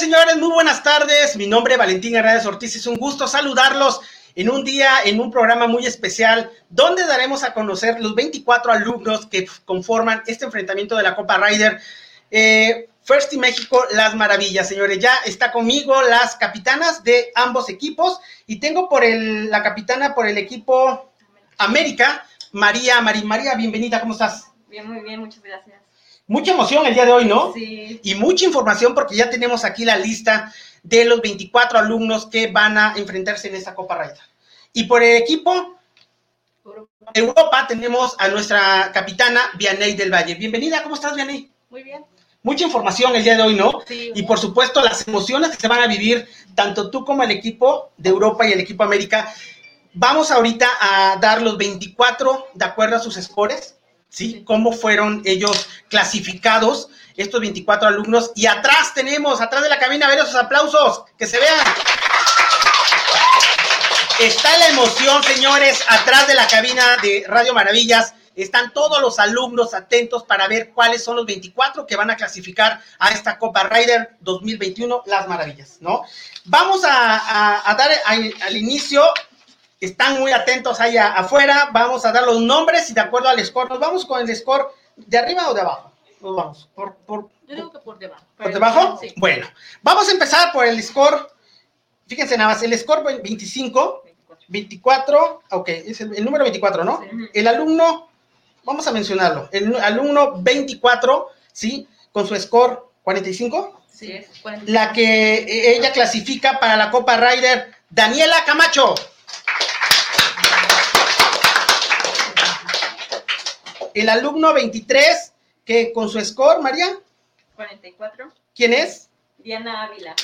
señores? Muy buenas tardes. Mi nombre es Valentín Hernández Ortiz. Es un gusto saludarlos en un día, en un programa muy especial, donde daremos a conocer los 24 alumnos que conforman este enfrentamiento de la Copa Ryder. Eh, First Team México, las maravillas, señores. Ya está conmigo las capitanas de ambos equipos y tengo por el, la capitana por el equipo América, María, María, María, bienvenida, ¿cómo estás? Bien, muy bien, muchas gracias. Mucha emoción el día de hoy, ¿no? Sí. Y mucha información porque ya tenemos aquí la lista de los 24 alumnos que van a enfrentarse en esta Copa Ryder. Y por el equipo Europa tenemos a nuestra capitana Vianey del Valle. Bienvenida, ¿cómo estás, Vianey? Muy bien. Mucha información el día de hoy, ¿no? Sí. Y por supuesto las emociones que se van a vivir tanto tú como el equipo de Europa y el equipo América. Vamos ahorita a dar los 24 de acuerdo a sus scores, ¿sí? Cómo fueron ellos clasificados, estos 24 alumnos. Y atrás tenemos, atrás de la cabina, a ver esos aplausos, que se vean. Está la emoción, señores, atrás de la cabina de Radio Maravillas. Están todos los alumnos atentos para ver cuáles son los 24 que van a clasificar a esta Copa Ryder 2021, Las Maravillas, ¿no? Vamos a, a- a dar al inicio, están muy atentos ahí a- afuera, vamos a dar los nombres y de acuerdo al score, ¿nos vamos con el score de arriba o de abajo? Nos vamos, por, por, Yo digo que por debajo. ¿Por debajo? Sí. Bueno, vamos a empezar por el score. Fíjense nada más, el score 25, 24, ok, es el, el número 24, ¿no? Sí. El alumno, vamos a mencionarlo, el alumno 24, ¿sí? Con su score 45, Sí, es 40. la que eh, ella clasifica para la Copa Ryder, Daniela Camacho. El alumno 23, que con su score, María, 44. ¿quién es? Diana Ávila.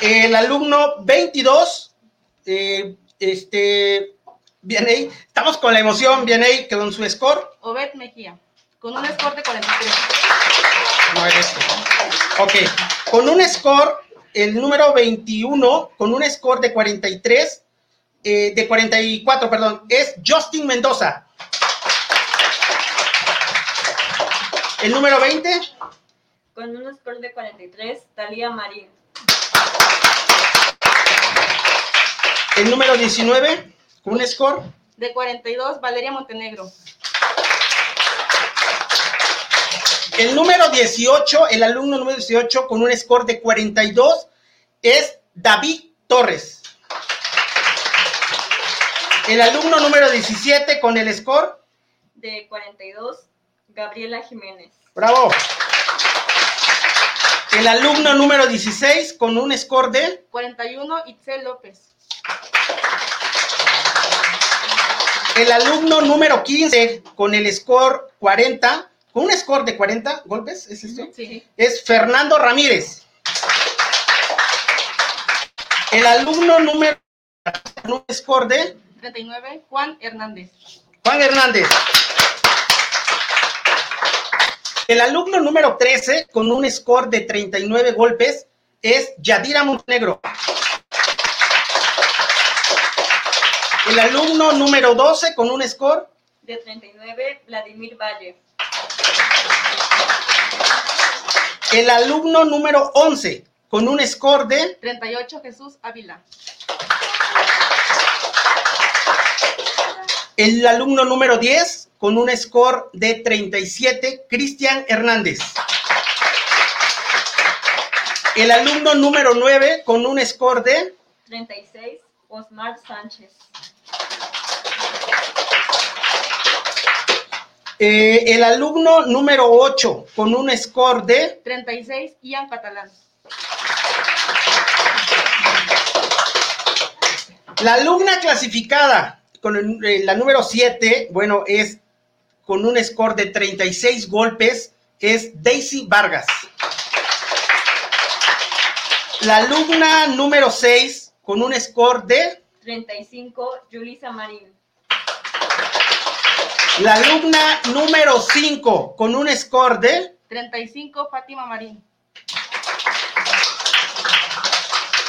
El alumno 22, eh, este, Vianey, estamos con la emoción, Vianey, que con su score, Obed Mejía. Con un score de 43. no eres tú. Ok, con un score, el número 21, con un score de 43, eh, de 44, perdón, es Justin Mendoza. El número 20, Con un score de 43, Talía Marín. el número 19, con un score, De 42, Valeria Montenegro. El número 18, el alumno número 18 con un score de 42 es David Torres. El alumno número 17 con el score, De 42, Gabriela Jiménez. bravo. El alumno número 16 con un score de 41, Itzel López. el alumno número 15 con el score 40, con un score de 40 golpes, ¿es esto? Sí. es Fernando Ramírez. El alumno número con un score de 39, Juan Hernández. Juan Hernández. El alumno número 13 con un score de 39 golpes es Yadira Montenegro. El alumno número 12 con un score De 39, Vladimir Valle. el alumno número 11 con un score de 38, Jesús Ávila. El alumno número 10 con un score de 37 Cristian Hernández. El alumno número 9 con un score de 36, Osmar Sánchez. Eh, el alumno número 8 con un score de 36, Ian Catalán. la alumna clasificada con el- eh, la número 7, bueno, es con un score de 36 golpes, es Daisy Vargas. La alumna número 6 con un score de 35, Yulisa Marín. la alumna número 5 con un score de 35, Fátima Marín.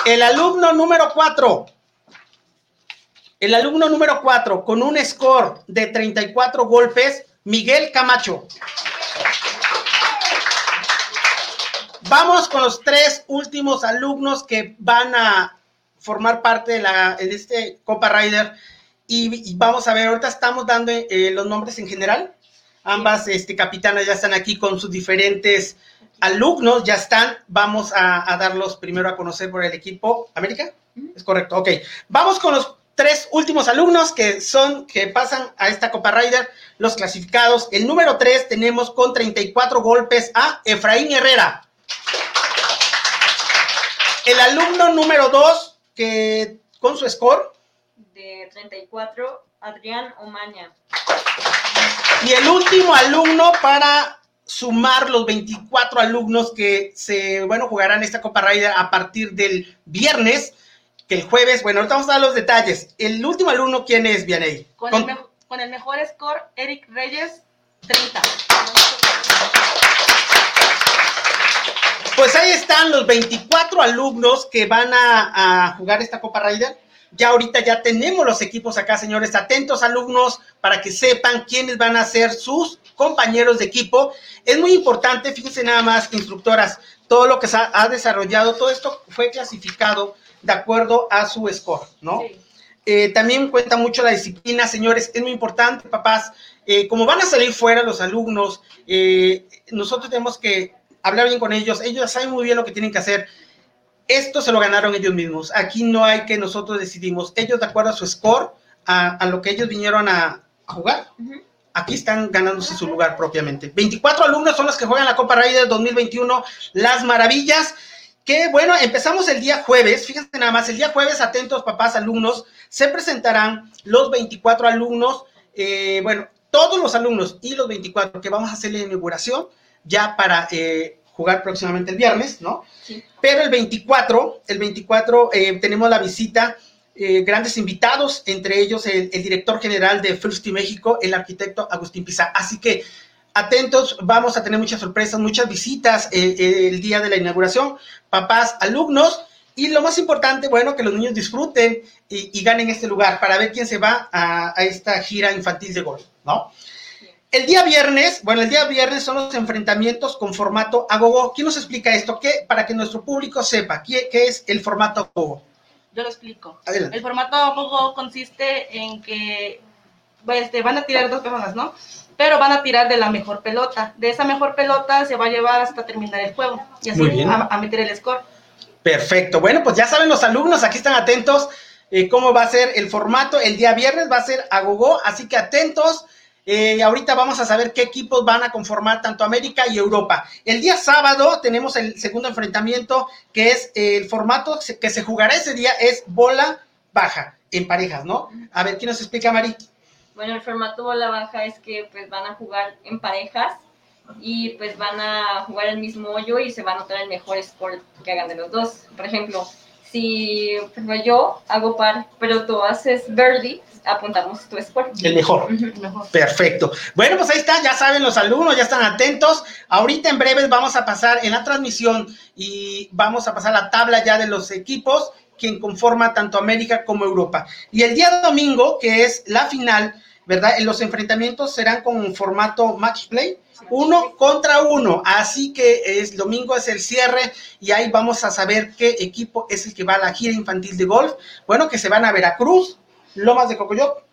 el alumno número 4 El alumno número 4, con un score de 34 golpes, Miguel Camacho. Vamos con los tres últimos alumnos que van a formar parte de, la, de este Copa Rider. Y, vamos a ver, ahorita estamos dando eh, los nombres en general. Ambas este, capitanas ya están aquí con sus diferentes alumnos, ya están. Vamos a, a darlos primero a conocer por el equipo. ¿América? Es correcto, ok. Vamos con los tres últimos alumnos que son, que pasan a esta Copa Rider, los clasificados. El número tres tenemos con 34 golpes a Efraín Herrera. El alumno número dos, que con su score. De 34, Adrián Omaña. Y el último alumno para sumar los 24 alumnos que se, bueno, jugarán esta Copa Rider a partir del viernes que el jueves, bueno, ahorita vamos a dar los detalles. El último alumno, ¿quién es, Vianey? Con, con... El, con el mejor score, Eric Reyes, 30. Pues ahí están los 24 alumnos que van a, a, jugar esta Copa Rider. Ya ahorita ya tenemos los equipos acá, señores. Atentos alumnos para que sepan quiénes van a ser sus compañeros de equipo. Es muy importante, fíjense nada más, instructoras, todo lo que se ha, ha desarrollado, todo esto fue clasificado de acuerdo a su score, ¿no? Sí. Eh, también cuenta mucho la disciplina, señores, es muy importante, papás. Eh, como van a salir fuera los alumnos, eh, nosotros tenemos que hablar bien con ellos, ellos saben muy bien lo que tienen que hacer. Esto se lo ganaron ellos mismos. Aquí no hay que nosotros decidimos. Ellos, de acuerdo a su score, a, a lo que ellos vinieron a, a jugar, uh -huh. aquí están ganándose su lugar propiamente. 24 alumnos son los que juegan la Copa Raider 2021, Las Maravillas que bueno, empezamos el día jueves, fíjense nada más, el día jueves, atentos papás, alumnos, se presentarán los 24 alumnos, eh, bueno, todos los alumnos y los 24 que vamos a hacer la inauguración ya para eh, jugar próximamente el viernes, ¿no? Sí. Pero el 24, el 24 eh, tenemos la visita, grandes invitados, entre ellos el, el director general de Frusti México, el arquitecto Agustín Pizá. Así que atentos, vamos a tener muchas sorpresas, muchas visitas eh, eh, el día de la inauguración, papás, alumnos, y lo más importante, bueno, que los niños disfruten y, y ganen este lugar para ver quién se va a, a, esta gira infantil de golf, ¿no? El día viernes, bueno, el día viernes son los enfrentamientos con formato agogo. ¿Quién nos explica esto? ¿Qué? Para que nuestro público sepa, ¿qué, qué es el formato agogo? Yo lo explico. Adelante. El formato agogo consiste en que pues, van a tirar dos personas, ¿no? Pero van a tirar de la mejor pelota. De esa mejor pelota se va a llevar hasta terminar el juego y así a, a, meter el score. Perfecto. Bueno, pues ya saben los alumnos, aquí están atentos eh, cómo va a ser el formato. El día viernes va a ser a gogo, así que atentos. Eh, ahorita vamos a saber qué equipos van a conformar tanto América y Europa. El día sábado tenemos el segundo enfrentamiento, que es el formato que se jugará ese día, es bola baja en parejas, ¿no? A ver, ¿quién nos explica, Mari? Bueno, el formato bola baja es que pues van a jugar en parejas y pues van a jugar el mismo hoyo y se va a notar el mejor score que hagan de los dos. Por ejemplo, si pues, yo hago par, pero tú haces birdie, apuntamos tu score. El mejor. Uh -huh, mejor. Perfecto. Bueno, pues ahí está, ya saben los alumnos, ya están atentos. Ahorita en breves vamos a pasar en la transmisión y vamos a pasar la tabla ya de los equipos quien conforma tanto América como Europa. Y el día domingo, que es la final, ¿verdad? Los enfrentamientos serán con formato match play, uno contra uno. Así que es domingo es el cierre y ahí vamos a saber qué equipo es el que va a la gira infantil de golf. Bueno, que se van a Veracruz, Lomas de Cocoyoc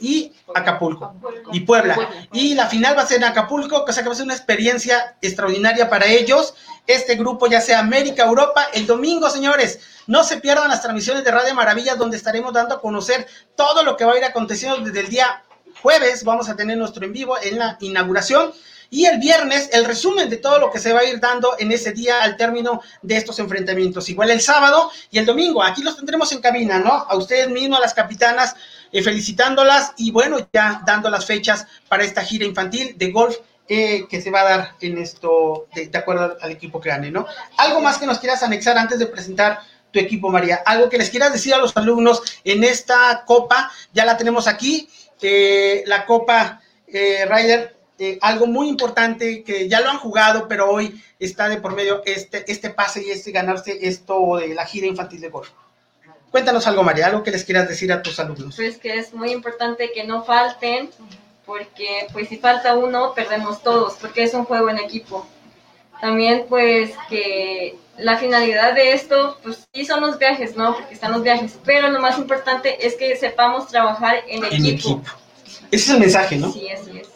y Acapulco y Puebla. Y la final va a ser en Acapulco, o sea que va a ser una experiencia extraordinaria para ellos. Este grupo, ya sea América, Europa, el domingo, señores, no se pierdan las transmisiones de Radio Maravillas, donde estaremos dando a conocer todo lo que va a ir aconteciendo desde el día jueves. Vamos a tener nuestro en vivo en la inauguración. Y el viernes, el resumen de todo lo que se va a ir dando en ese día al término de estos enfrentamientos. Igual el sábado y el domingo. Aquí los tendremos en cabina, ¿no? A ustedes mismos, a las capitanas, eh, felicitándolas y bueno, ya dando las fechas para esta gira infantil de golf eh, que se va a dar en esto, de, de, acuerdo al equipo que gane, ¿no? Algo más que nos quieras anexar antes de presentar tu equipo, María. Algo que les quieras decir a los alumnos en esta copa, ya la tenemos aquí, eh, la copa eh, Ryder, algo muy importante que ya lo han jugado, pero hoy está de por medio este, este pase y este ganarse esto de la gira infantil de golf. Cuéntanos algo, María, algo que les quieras decir a tus alumnos. Pues que es muy importante que no falten, porque pues si falta uno, perdemos todos, porque es un juego en equipo. También pues que la finalidad de esto, pues sí son los viajes, ¿no? Porque están los viajes, pero lo más importante es que sepamos trabajar en, equipo. Ese es el mensaje, ¿no? Sí, así es.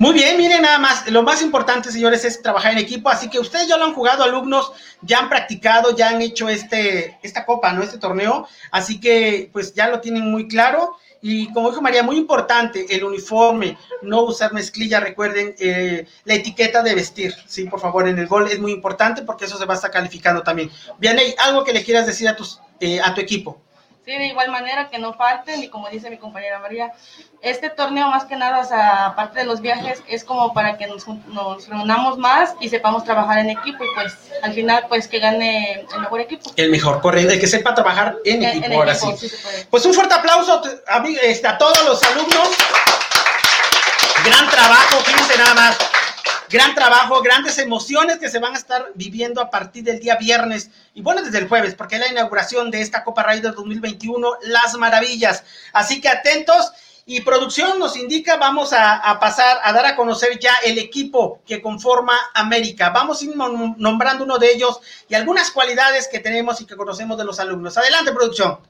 Muy bien, miren nada más, lo más importante, señores, es trabajar en equipo, así que ustedes ya lo han jugado, alumnos, ya han practicado, ya han hecho este, esta copa, ¿no? Este torneo, así que pues ya lo tienen muy claro. Y como dijo María, muy importante, el uniforme, no usar mezclilla, recuerden, eh, la etiqueta de vestir, sí, por favor, en el gol es muy importante porque eso se va a estar calificando también. Vianey, algo que le quieras decir a, tus, eh, a tu equipo. Sí, de igual manera que no falten y como dice mi compañera María, este torneo más que nada, o sea, aparte de los viajes, es como para que nos, nos, reunamos más y sepamos trabajar en equipo y pues al final pues que gane el mejor equipo. El mejor, correcto, el que sepa trabajar en, equipo, ahora sí. pues un fuerte aplauso a, este, a todos los alumnos. Gran trabajo, fíjense nada más gran trabajo, grandes emociones que se van a estar viviendo a partir del día viernes y bueno, desde el jueves, porque es la inauguración de esta Copa Raiders 2021, Las Maravillas. Así que atentos. Y producción nos indica, vamos a, a, pasar a dar a conocer ya el equipo que conforma América. Vamos a ir nombrando uno de ellos y algunas cualidades que tenemos y que conocemos de los alumnos. Adelante, producción.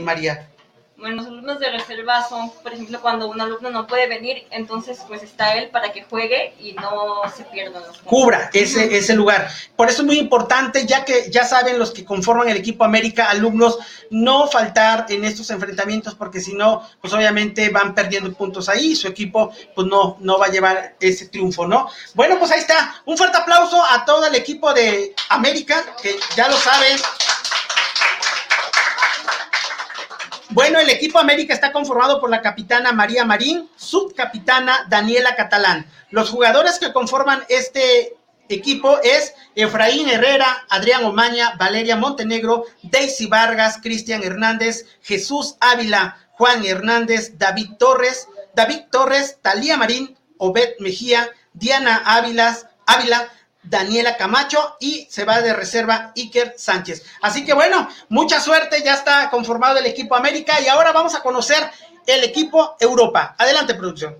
María? Bueno, los alumnos de reserva son, por ejemplo, cuando un alumno no puede venir, entonces pues está él para que juegue y no se pierdan los Cubra ese, ese lugar. Por eso es muy importante, ya que ya saben los que conforman el equipo América, alumnos, no faltar en estos enfrentamientos, porque si no, pues obviamente van perdiendo puntos ahí y su equipo pues no, no va a llevar ese triunfo, ¿no? Bueno, pues ahí está. Un fuerte aplauso a todo el equipo de América, que ya lo saben. Bueno, el equipo América está conformado por la capitana María Marín, subcapitana Daniela Catalán. Los jugadores que conforman este equipo es Efraín Herrera, Adrián Omaña, Valeria Montenegro, Daisy Vargas, Cristian Hernández, Jesús Ávila, Juan Hernández, David Torres, David Torres, Talía Marín, Obed Mejía, Diana Ávila, Ávila, Daniela Camacho y se va de reserva Iker Sánchez. Así que bueno, mucha suerte, ya está conformado el equipo América y ahora vamos a conocer el equipo Europa. Adelante, producción.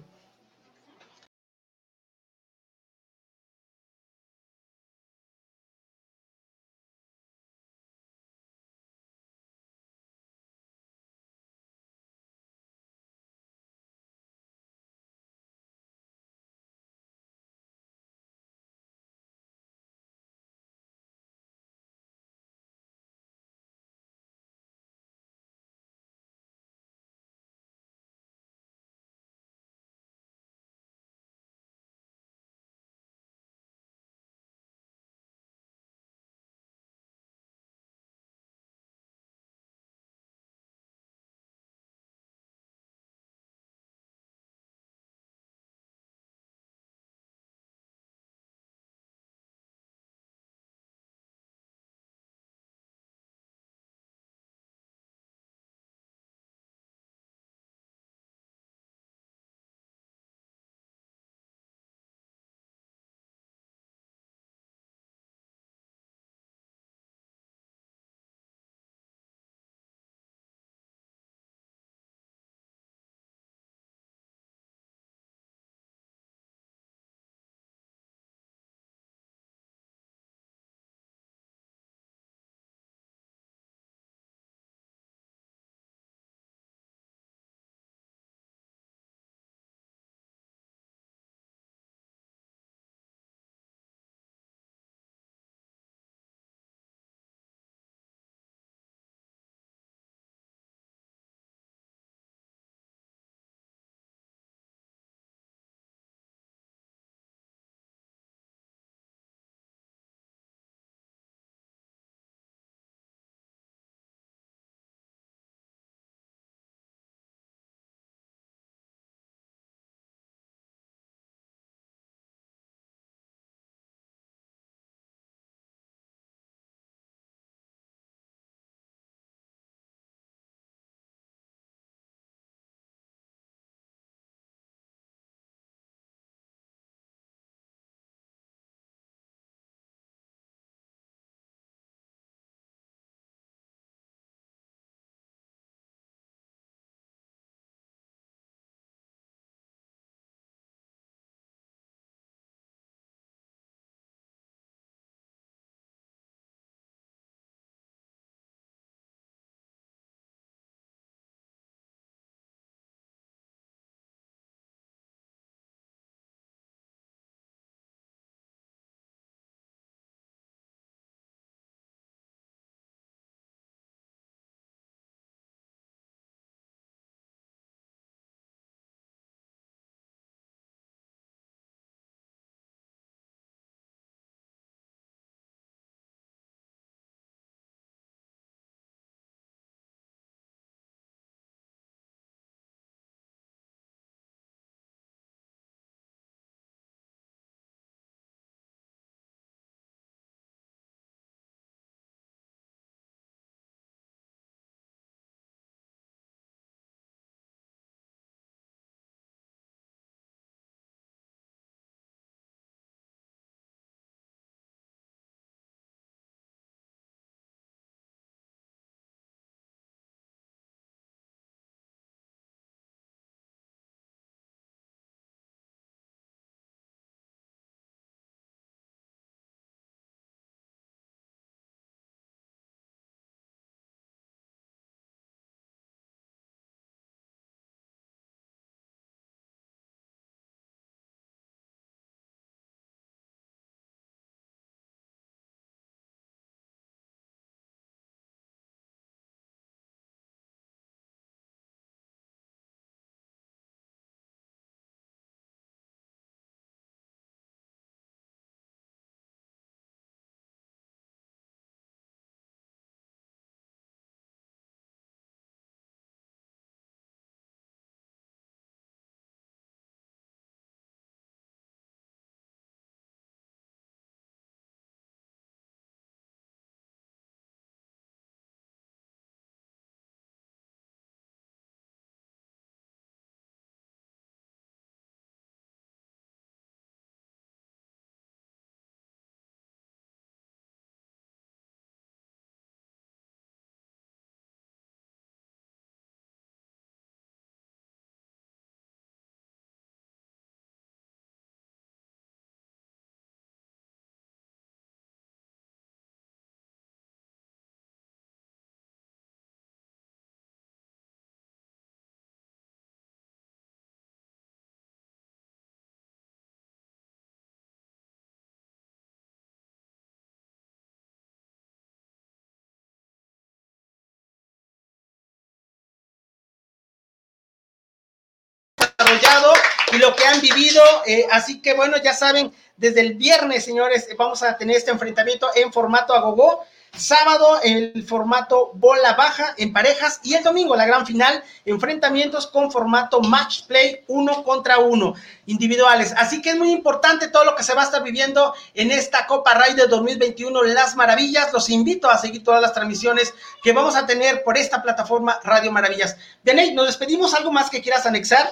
Lo que han vivido. Eh, así que bueno, ya saben, desde el viernes, señores, vamos a tener este enfrentamiento en formato agogó. Sábado el formato bola baja en parejas y el domingo la gran final, enfrentamientos con formato match play uno contra uno, individuales. Así que es muy importante todo lo que se va a estar viviendo en esta Copa de 2021, Las Maravillas. Los invito a seguir todas las transmisiones que vamos a tener por esta plataforma Radio Maravillas. Deney, nos despedimos. ¿Algo más que quieras anexar?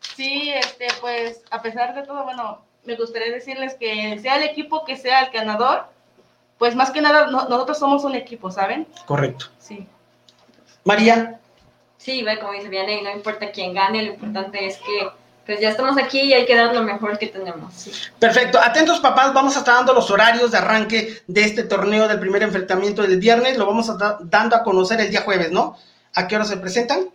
Sí, este, pues a pesar de todo, bueno, me gustaría decirles que sea el equipo que sea el ganador, pues más que nada nosotros somos un equipo, ¿saben? Correcto. Sí. María. Sí, como dice Vianney, no importa quién gane, lo importante es que pues ya estamos aquí y hay que dar lo mejor que tenemos. Perfecto. Atentos papás, vamos a estar dando los horarios de arranque de este torneo del primer enfrentamiento del viernes. Lo vamos a estar dando a conocer el día jueves, ¿no? ¿A qué hora se presentan?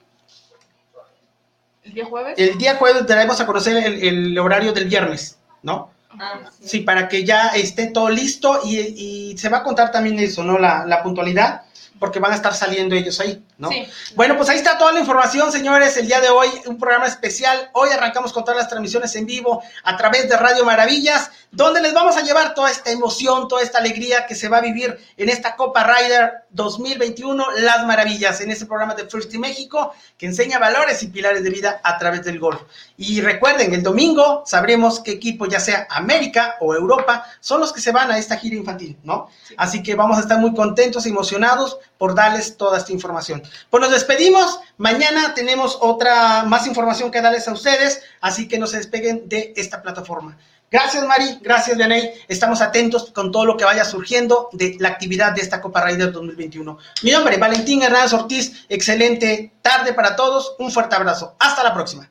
¿El día jueves? El día jueves daremos a conocer el horario del viernes, ¿no? Ah, sí. para que ya esté todo listo y, se va a contar también eso, ¿no? La, la puntualidad porque van a estar saliendo ellos ahí, ¿no? Sí. Bueno, pues ahí está toda la información, señores. El día de hoy, un programa especial. Hoy arrancamos con todas las transmisiones en vivo a través de Radio Maravillas, donde les vamos a llevar toda esta emoción, toda esta alegría que se va a vivir en esta Copa Rider 2021, Las Maravillas, en ese programa de First México, que enseña valores y pilares de vida a través del golf. Y recuerden, el domingo sabremos qué equipo, ya sea América o Europa, son los que se van a esta gira infantil, ¿no? Así que vamos a estar muy contentos y emocionados por darles toda esta información. Pues nos despedimos. Mañana tenemos otra más información que darles a ustedes, así que no se despeguen de esta plataforma. Gracias, Mari. Gracias, Vianey. Estamos atentos con todo lo que vaya surgiendo de la actividad de esta Copa Raider 2021. Mi nombre, Valentín Hernández Ortiz. Excelente tarde para todos. Un fuerte abrazo. Hasta la próxima.